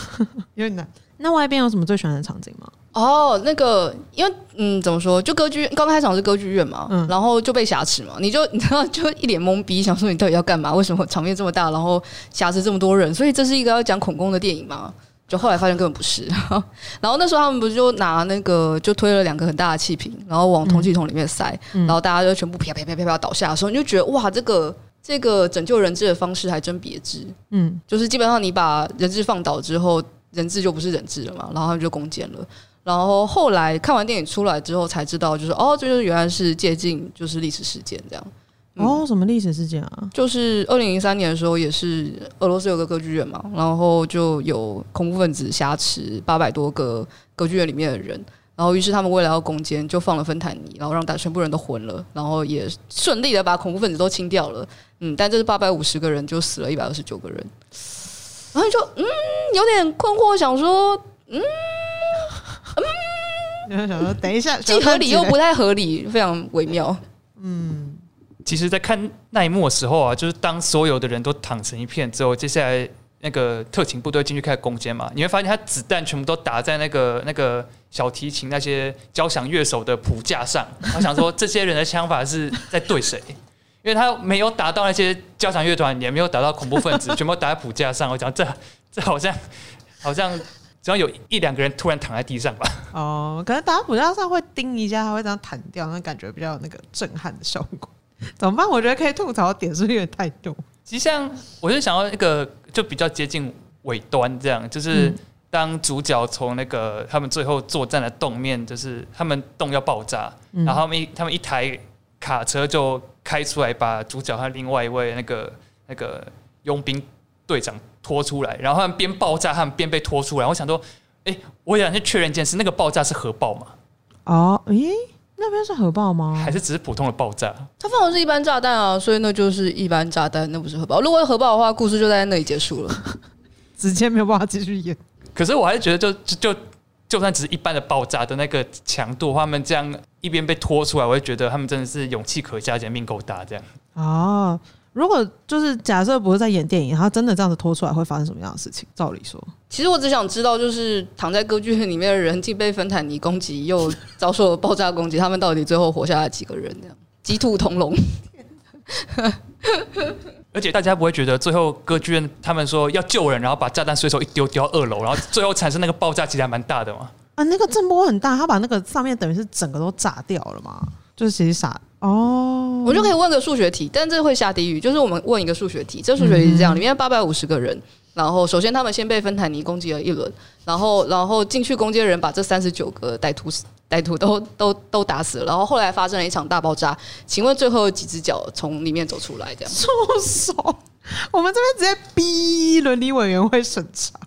有点难。那外边有什么最喜欢的场景吗？哦，那个，因为嗯，怎么说？就歌剧刚开场是歌剧院嘛，嗯，然后就被挟持嘛，你就 你知道，就一脸懵逼，想说你到底要干嘛？为什么场面这么大，然后挟持这么多人？所以这是一个要讲恐攻的电影吗？就后来发现根本不是，然后那时候他们不是就拿那个就推了两个很大的气瓶，然后往通气筒里面塞，然后大家就全部啪啪啪啪啪倒下的时候，你就觉得哇，这个这个拯救人质的方式还真别致。嗯，就是基本上你把人质放倒之后，人质就不是人质了嘛，然后他们就攻坚了。然后后来看完电影出来之后才知道，就是哦，这就是原来是借镜就是历史事件这样。嗯、哦，什么历史事件啊？就是二零零三年的时候，也是俄罗斯有个歌剧院嘛，然后就有恐怖分子挟持八百多个歌剧院里面的人，然后于是他们为了要攻坚，就放了芬坦尼，然后让大全部人都昏了，然后也顺利的把恐怖分子都清掉了。嗯，但这是八百五十个人就死了一百二十九个人，然后就嗯有点困惑，想说嗯嗯，想说等一下，既合理又不太合理，非常微妙。嗯。其实，在看那一幕的时候啊，就是当所有的人都躺成一片之后，接下来那个特勤部队进去开始攻坚嘛，你会发现他子弹全部都打在那个那个小提琴那些交响乐手的谱架上。我想说，这些人的枪法是在对谁？因为他没有打到那些交响乐团，也没有打到恐怖分子，全部打在谱架上。我讲这这好像好像只要有一两个人突然躺在地上吧。哦，可能打在谱架上会叮一下，他会这样弹掉，那感觉比较有那个震撼的效果。怎么办？我觉得可以吐槽的点是有点太多？其实像我就想要一个就比较接近尾端这样，就是当主角从那个他们最后作战的洞面，就是他们洞要爆炸，然后他们一他们一台卡车就开出来，把主角和另外一位那个那个佣兵队长拖出来，然后他们边爆炸，他们边被拖出来。我想说，哎，我想去确认一件事，那个爆炸是核爆吗？哦，诶。那边是核爆吗？还是只是普通的爆炸？它放的是一般炸弹啊，所以那就是一般炸弹，那不是核爆。如果核爆的话，故事就在那里结束了，直接没有办法继续演。可是我还是觉得就，就就就算只是一般的爆炸的那个强度，他们这样一边被拖出来，我会觉得他们真的是勇气可嘉，且命够大这样。哦。如果就是假设不是在演电影，然后真的这样子拖出来，会发生什么样的事情？照理说，其实我只想知道，就是躺在歌剧院里面的人，既被芬坦尼攻击，又遭受了爆炸攻击，他们到底最后活下来几个人？这样鸡兔同笼。而且大家不会觉得最后歌剧院他们说要救人，然后把炸弹随手一丢丢到二楼，然后最后产生那个爆炸，其实还蛮大的嘛？啊，那个震波很大，他把那个上面等于是整个都炸掉了嘛？就是其实傻。哦，我就可以问个数学题，但这会下地狱。就是我们问一个数学题，这数学题是这样：里面八百五十个人，然后首先他们先被芬坦尼攻击了一轮，然后然后进去攻击的人把这三十九个歹徒歹徒都 都都打死了，然后后来发生了一场大爆炸。请问最后有几只脚从里面走出来？这样，住手！我们这边直接逼伦理委员会审查，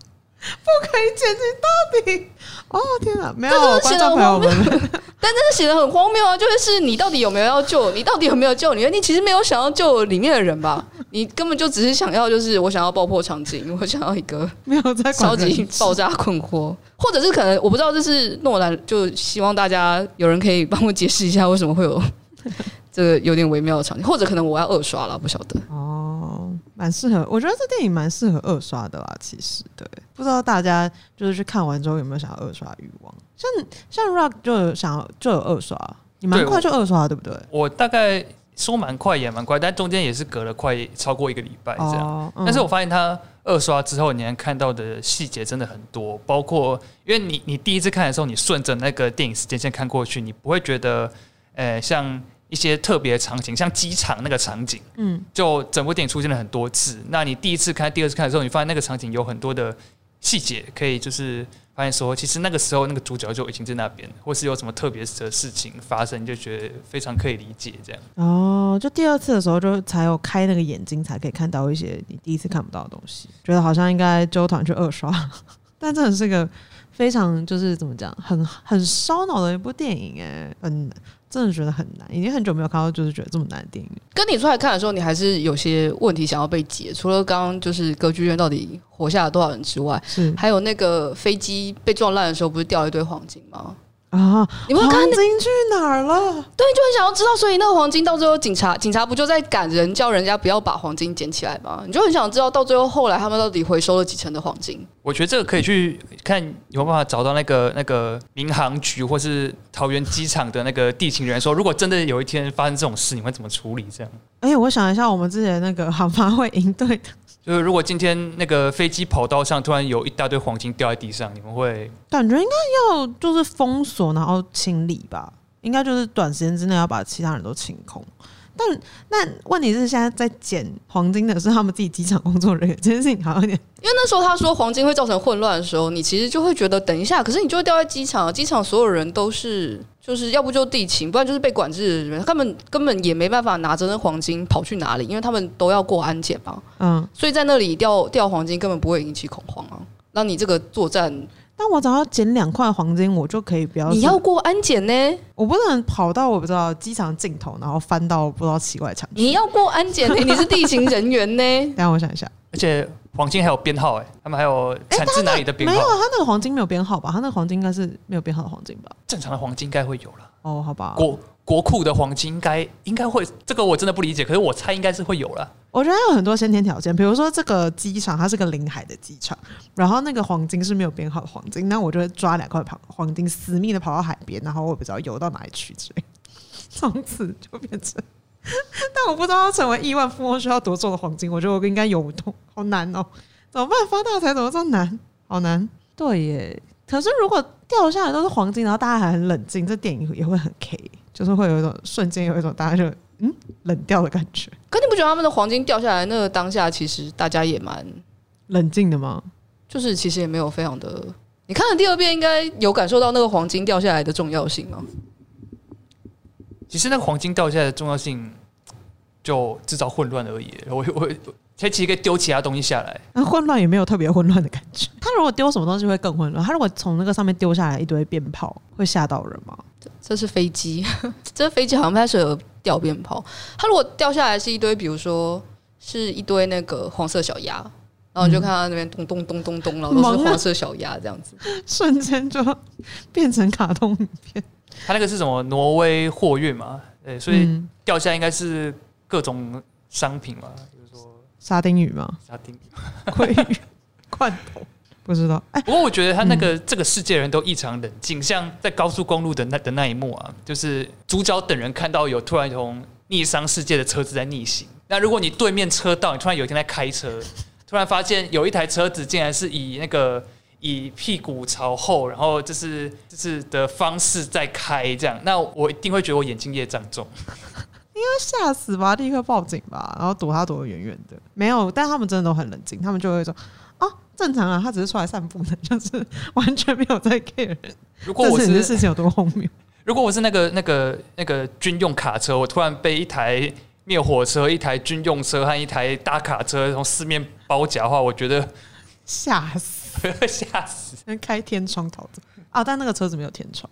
不可以剪辑到底。哦天哪，没有观众朋友们。但真的写的很荒谬啊！就是你到底有没有要救？你到底有没有救你？你其实没有想要救里面的人吧？你根本就只是想要，就是我想要爆破场景，我想要一个没有在超级爆炸困惑，或者是可能我不知道，这是诺兰就希望大家有人可以帮我解释一下为什么会有 这个有点微妙的场景，或者可能我要二刷了，不晓得哦，蛮适合，我觉得这电影蛮适合二刷的啦。其实对，不知道大家就是去看完之后有没有想要二刷欲望？像像 Rock 就有想要就有二刷，你蛮快就二刷对不对？我大概说蛮快也蛮快，但中间也是隔了快超过一个礼拜这样。哦嗯、但是我发现他二刷之后，你能看到的细节真的很多，包括因为你你第一次看的时候，你顺着那个电影时间线看过去，你不会觉得，呃，像一些特别的场景，像机场那个场景，嗯，就整部电影出现了很多次。那你第一次看、第二次看的时候，你发现那个场景有很多的细节，可以就是。发现说，其实那个时候那个主角就已经在那边，或是有什么特别的事情发生，就觉得非常可以理解这样。哦，就第二次的时候，就才有开那个眼睛，才可以看到一些你第一次看不到的东西。觉得好像应该揪团去二刷，但真的是个非常就是怎么讲，很很烧脑的一部电影哎，嗯。真的觉得很难，已经很久没有看到，就是觉得这么难的电影。跟你出来看的时候，你还是有些问题想要被解。除了刚刚就是歌剧院到底活下了多少人之外，是还有那个飞机被撞烂的时候，不是掉了一堆黄金吗？啊！你们黄金去哪儿了？对，就很想要知道。所以那个黄金到最后，警察警察不就在赶人，叫人家不要把黄金捡起来吗？你就很想知道，到最后后来他们到底回收了几成的黄金？我觉得这个可以去看有没有办法找到那个那个民航局或是桃园机场的那个地勤人员说，如果真的有一天发生这种事，你会怎么处理？这样？哎，我想一下，我们之前那个航发会应对的。就是如果今天那个飞机跑道上突然有一大堆黄金掉在地上，你们会感觉应该要就是封锁，然后清理吧？应该就是短时间之内要把其他人都清空。但那问题是，现在在捡黄金的是他们自己机场工作人员，这件事情好像有点。因为那时候他说黄金会造成混乱的时候，你其实就会觉得等一下，可是你就会掉在机场，机场所有人都是。就是要不就地勤，不然就是被管制的人，他们根本也没办法拿着那黄金跑去哪里，因为他们都要过安检嘛。嗯，所以在那里掉掉黄金根本不会引起恐慌啊。那你这个作战，但我只要捡两块黄金，我就可以不要。你要过安检呢？我不能跑到我不知道机场尽头，然后翻到不知道奇怪墙。你要过安检呢？你是地勤人员呢？等下我想一下，而且。黄金还有编号哎，他们还有产自哪里的编号？没有，他那个黄金没有编号吧？他那个黄金应该是没有编号的黄金吧？正常的黄金应该会有了。哦，好吧。国国库的黄金应该应该会，这个我真的不理解，可是我猜应该是会有了。我觉得它有很多先天条件，比如说这个机场它是个临海的机场，然后那个黄金是没有编号的黄金，那我就会抓两块黄黄金，死命的跑到海边，然后我也不知道游到哪里去之类，从此就变成。但我不知道要成为亿万富翁需要多重的黄金，我觉得我应该游不动，好难哦！怎么办？发大财怎么这么难？好难。对耶，可是如果掉下来都是黄金，然后大家还很冷静，这电影也会很 K，就是会有一种瞬间有一种大家就嗯冷掉的感觉。可你不觉得他们的黄金掉下来那个当下，其实大家也蛮冷静的吗？就是其实也没有非常的，你看了第二遍应该有感受到那个黄金掉下来的重要性吗？其实那个黄金掉下来的重要性，就制造混乱而已。我我他其实可以丢其他东西下来，那混乱也没有特别混乱的感觉。他如果丢什么东西会更混乱？他如果从那个上面丢下来一堆鞭炮，会吓到人吗？这是飞机，这飞机好像不太适合掉鞭炮。他如果掉下来是一堆，比如说是一堆那个黄色小鸭，然后你就看到那边咚咚咚咚咚，然后都是黄色小鸭这样子，瞬间就变成卡通影片。他那个是什么？挪威货运嘛？对，所以掉下来应该是各种商品嘛，沙丁鱼吗，沙丁鱼、鲑鱼、罐头，不知道。哎，不过我觉得他那个这个世界人都异常冷静，像在高速公路的那的那一幕啊，就是主角等人看到有突然从逆商世界的车子在逆行，那如果你对面车道，你突然有一天在开车，突然发现有一台车子竟然是以那个。以屁股朝后，然后就是就是的方式在开这样，那我一定会觉得我眼睛业障重，应该吓死吧，立刻报警吧，然后躲他躲得远远的。没有，但他们真的都很冷静，他们就会说啊，正常啊，他只是出来散步的，就是 完全没有在 care 人。如果我是这事情有多荒谬，如果我是那个那个那个军用卡车，我突然被一台灭火车、一台军用车和一台大卡车从四面包夹的话，我觉得吓死。吓死！开天窗逃走啊！但那个车子没有天窗，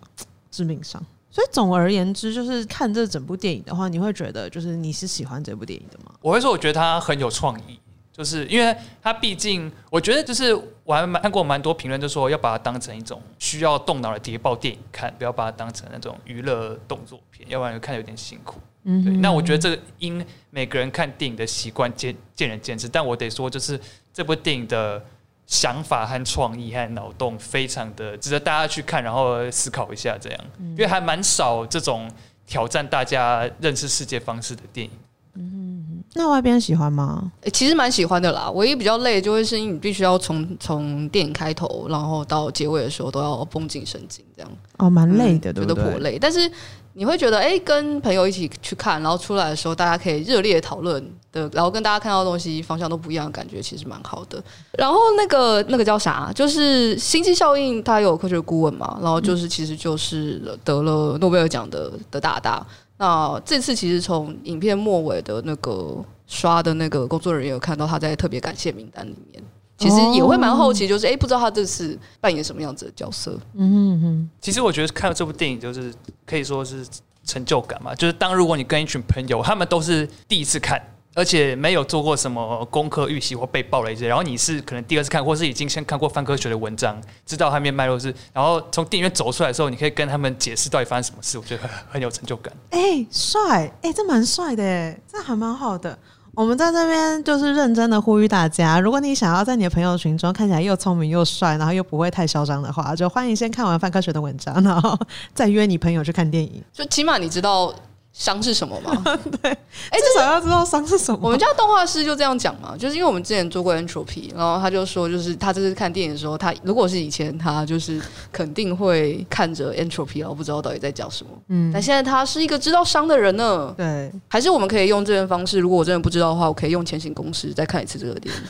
致命伤。所以总而言之，就是看这整部电影的话，你会觉得就是你是喜欢这部电影的吗？我会说，我觉得它很有创意，就是因为它毕竟，我觉得就是我还蛮看过蛮多评论，就说要把它当成一种需要动脑的谍报电影看，不要把它当成那种娱乐动作片，要不然看有点辛苦。嗯，对。那我觉得这个因每个人看电影的习惯见见仁见智，但我得说，就是这部电影的。想法和创意和脑洞非常的值得大家去看，然后思考一下这样，因为还蛮少这种挑战大家认识世界方式的电影。嗯，那外边喜欢吗？欸，其实蛮喜欢的啦。唯一比较累，就会是因为你必须要从从电影开头，然后到结尾的时候都要绷紧神经，这样哦，蛮累的，对不对？觉得颇累，但是。你会觉得，哎、跟朋友一起去看，然后出来的时候，大家可以热烈讨论的，然后跟大家看到的东西方向都不一样的感觉，其实蛮好的。然后那个那个叫啥，就是星际效应，他有科学顾问嘛，然后就是其实就是得了诺贝尔奖的的大大。那这次其实从影片末尾的那个刷的那个工作人员有看到他在特别感谢名单里面。其实也会蛮好奇，就是哎、欸，不知道他这次扮演什么样子的角色。嗯哼哼。其实我觉得看了这部电影，就是可以说是成就感嘛。就是当如果你跟一群朋友，他们都是第一次看，而且没有做过什么功课预习或被爆雷这些，然后你是可能第二次看，或是已经先看过范科学的文章，知道后面脉络是，然后从电影院走出来的时候，你可以跟他们解释到底发生什么事，我觉得很很有成就感。哎、欸，帅！哎、欸，这蛮帅的，哎，这还蛮好的。我们在这边就是认真的呼吁大家，如果你想要在你的朋友群中看起来又聪明又帅，然后又不会太嚣张的话，就欢迎先看完范科学的文章，然后再约你朋友去看电影。就起码你知道。商是什么吗？对，哎，至少要知道伤是什么。我们家动画师就这样讲嘛，就是因为我们之前做过 Entropy，然后他就说，就是他这次看电影的时候，他如果是以前，他就是肯定会看着 Entropy，然后不知道到底在讲什么。嗯，但现在他是一个知道伤的人呢。对，还是我们可以用这种方式，如果我真的不知道的话，我可以用前行公式再看一次这个电影。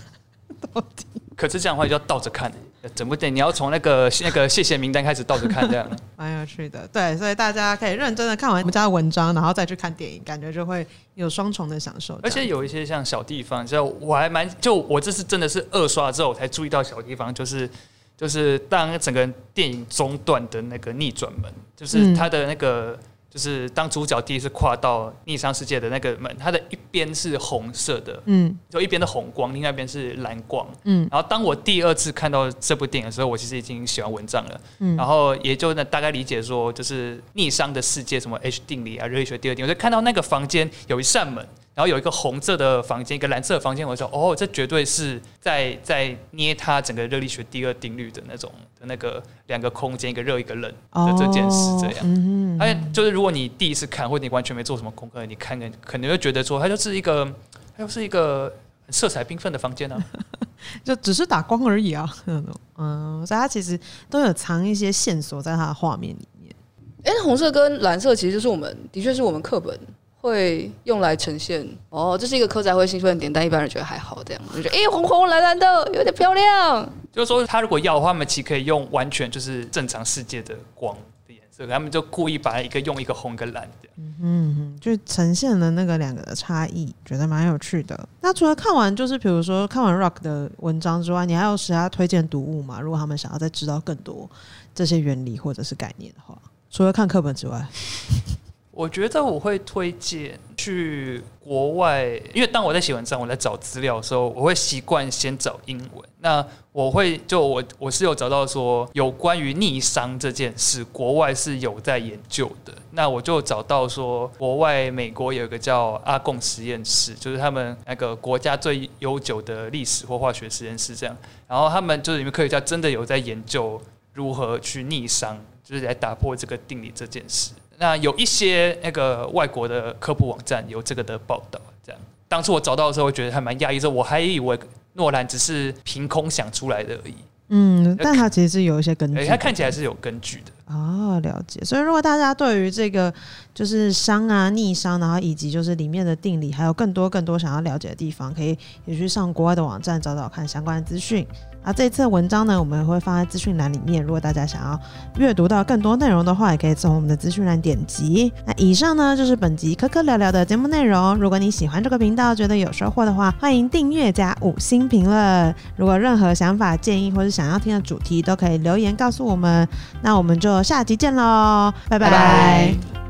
到底？可是这样的话就要倒着看。整部电影你要从那个 那个谢谢名单开始倒着看，这样蛮有趣的。对，所以大家可以认真的看完我们家的文章，然后再去看电影，感觉就会有双重的享受。而且有一些像小地方，就我还蛮就我这次真的是二刷之后才注意到小地方，就是就是当整个电影中断的那个逆转门，就是它的那个。嗯就是当主角第一次跨到逆商世界的那个门，它的一边是红色的，嗯，就一边的红光，另外一边是蓝光，嗯。然后当我第二次看到这部电影的时候，我其实已经写完文章了，嗯。然后也就大概理解说，就是逆商的世界，什么 H 定理啊，热力学第二定律，我就看到那个房间有一扇门，然后有一个红色的房间，一个蓝色的房间，我说哦，这绝对是在在捏它整个热力学第二定律的那种的那个两个空间，一个热一个冷的这件事，这样。嗯，而且就是如果你第一次看，或者你完全没做什么功课，你看看可能会觉得说它就是一个，它就是一个色彩缤纷的房间呢、啊，就只是打光而已啊。嗯，所以它其实都有藏一些线索在它的画面里面。哎，红色跟蓝色其实就是我们的确是我们课本。会用来呈现哦，这是一个科仔会兴奋点，但一般人觉得还好，这样就觉得哎，红红蓝蓝的有点漂亮。就是说，他如果要的话，他们其实可以用完全就是正常世界的光的颜色，他们就故意把一个用一个红跟蓝这样，嗯嗯，就呈现了那个两个的差异，觉得蛮有趣的。那除了看完就是比如说看完 Rock 的文章之外，你还有其他推荐读物吗？如果他们想要再知道更多这些原理或者是概念的话，除了看课本之外。我觉得我会推荐去国外，因为当我在写文章、我在找资料的时候，我会习惯先找英文。那我会就我我是有找到说有关于逆商这件事，国外是有在研究的。那我就找到说，国外美国有一个叫阿贡实验室，就是他们那个国家最悠久的历史或化学实验室这样。然后他们就是里面科学家真的有在研究如何去逆商，就是来打破这个定理这件事。那有一些那个外国的科普网站有这个的报道，这样。当初我找到的时候，我觉得还蛮讶异，说我还以为诺兰只是凭空想出来的而已。嗯，但他其实是有一些根据，他看起来是有根据的。哦，了解。所以如果大家对于这个就是商啊、逆商，然后以及就是里面的定理，还有更多更多想要了解的地方，可以也去上国外的网站找找看相关的资讯。啊，这一次的文章呢，我们会放在资讯栏里面。如果大家想要阅读到更多内容的话，也可以从我们的资讯栏点击。那以上呢，就是本集科科聊聊的节目内容。如果你喜欢这个频道，觉得有收获的话，欢迎订阅加五星评论。如果任何想法、建议或是想要听的主题，都可以留言告诉我们。那我们就下集见喽，拜拜。